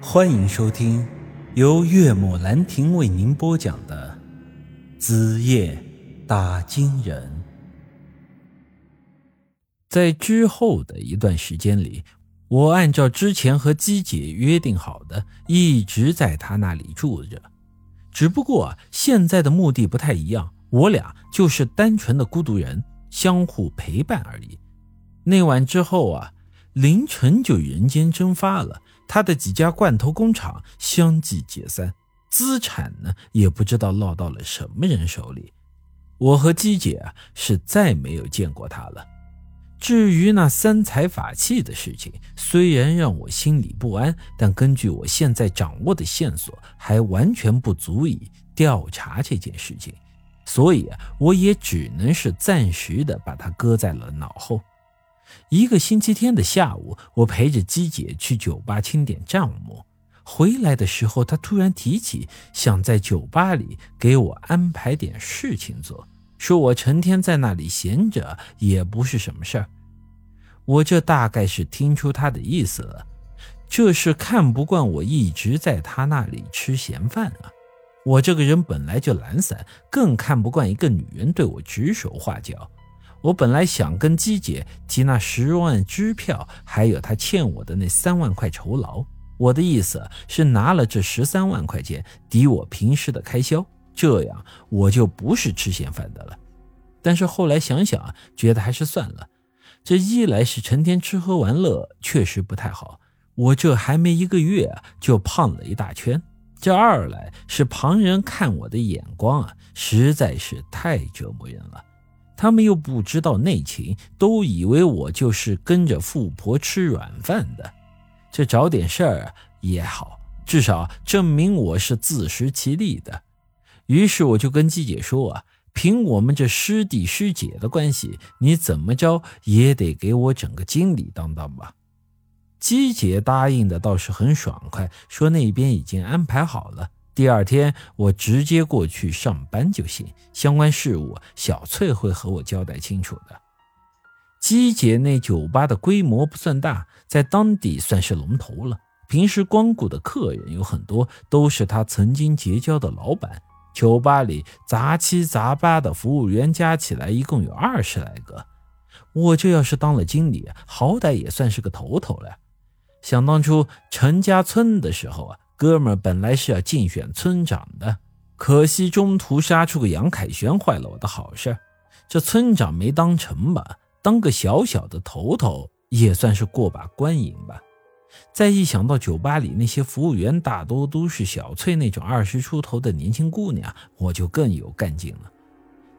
欢迎收听由岳母兰亭为您播讲的《子夜打金人》。在之后的一段时间里，我按照之前和姬姐约定好的，一直在她那里住着。只不过现在的目的不太一样，我俩就是单纯的孤独人，相互陪伴而已。那晚之后啊，凌晨就人间蒸发了。他的几家罐头工厂相继解散，资产呢也不知道落到了什么人手里。我和姬姐啊是再没有见过他了。至于那三才法器的事情，虽然让我心里不安，但根据我现在掌握的线索，还完全不足以调查这件事情，所以啊，我也只能是暂时的把它搁在了脑后。一个星期天的下午，我陪着姬姐去酒吧清点账目。回来的时候，她突然提起想在酒吧里给我安排点事情做，说我成天在那里闲着也不是什么事儿。我这大概是听出她的意思了，这是看不惯我一直在她那里吃闲饭啊。我这个人本来就懒散，更看不惯一个女人对我指手画脚。我本来想跟姬姐提那十万支票，还有她欠我的那三万块酬劳。我的意思是拿了这十三万块钱抵我平时的开销，这样我就不是吃闲饭的了。但是后来想想，觉得还是算了。这一来是成天吃喝玩乐，确实不太好。我这还没一个月就胖了一大圈。这二来是旁人看我的眼光啊，实在是太折磨人了。他们又不知道内情，都以为我就是跟着富婆吃软饭的。这找点事儿也好，至少证明我是自食其力的。于是我就跟姬姐说啊，凭我们这师弟师姐的关系，你怎么着也得给我整个经理当当吧。姬姐答应的倒是很爽快，说那边已经安排好了。第二天我直接过去上班就行，相关事务小翠会和我交代清楚的。姬姐那酒吧的规模不算大，在当地算是龙头了。平时光顾的客人有很多，都是她曾经结交的老板。酒吧里杂七杂八的服务员加起来一共有二十来个。我这要是当了经理，好歹也算是个头头了。想当初陈家村的时候啊。哥们本来是要竞选村长的，可惜中途杀出个杨凯旋，坏了我的好事。这村长没当成吧，当个小小的头头也算是过把关瘾吧。再一想到酒吧里那些服务员大多都是小翠那种二十出头的年轻姑娘，我就更有干劲了。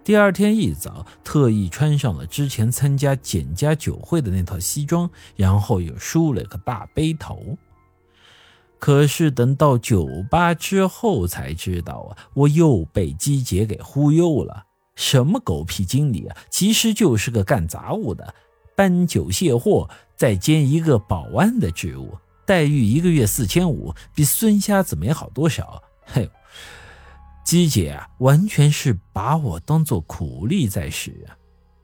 第二天一早，特意穿上了之前参加简家酒会的那套西装，然后又梳了个大背头。可是等到酒吧之后才知道啊，我又被姬姐给忽悠了。什么狗屁经理啊，其实就是个干杂物的，搬酒卸货，再兼一个保安的职务，待遇一个月四千五，比孙瞎子没好多少。嘿，姬姐啊，完全是把我当做苦力在使啊！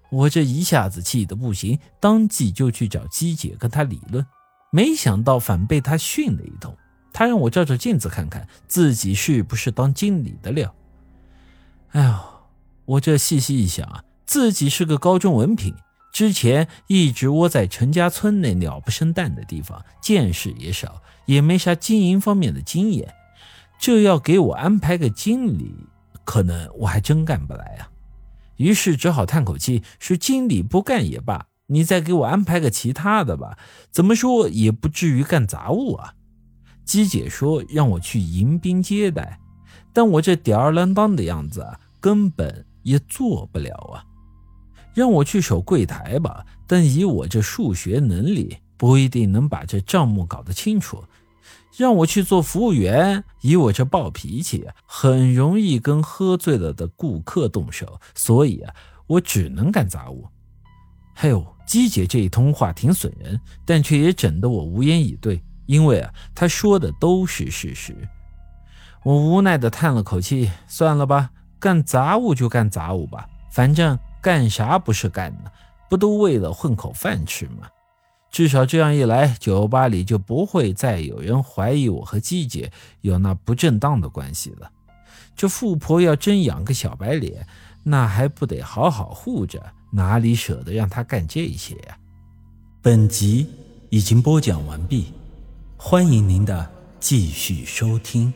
我这一下子气得不行，当即就去找姬姐跟她理论，没想到反被她训了一通。他让我照照镜子看看自己是不是当经理的料。哎呦，我这细细一想啊，自己是个高中文凭，之前一直窝在陈家村那鸟不生蛋的地方，见识也少，也没啥经营方面的经验。这要给我安排个经理，可能我还真干不来啊。于是只好叹口气，说：“经理不干也罢，你再给我安排个其他的吧。怎么说也不至于干杂物啊。”姬姐说让我去迎宾接待，但我这吊儿郎当的样子根本也做不了啊。让我去守柜台吧，但以我这数学能力，不一定能把这账目搞得清楚。让我去做服务员，以我这暴脾气，很容易跟喝醉了的顾客动手，所以啊，我只能干杂物。还有姬姐这一通话挺损人，但却也整得我无言以对。因为啊，他说的都是事实，我无奈的叹了口气，算了吧，干杂物就干杂物吧，反正干啥不是干呢？不都为了混口饭吃吗？至少这样一来，酒吧里就不会再有人怀疑我和姬姐有那不正当的关系了。这富婆要真养个小白脸，那还不得好好护着？哪里舍得让她干这些呀？本集已经播讲完毕，欢迎您的继续收听。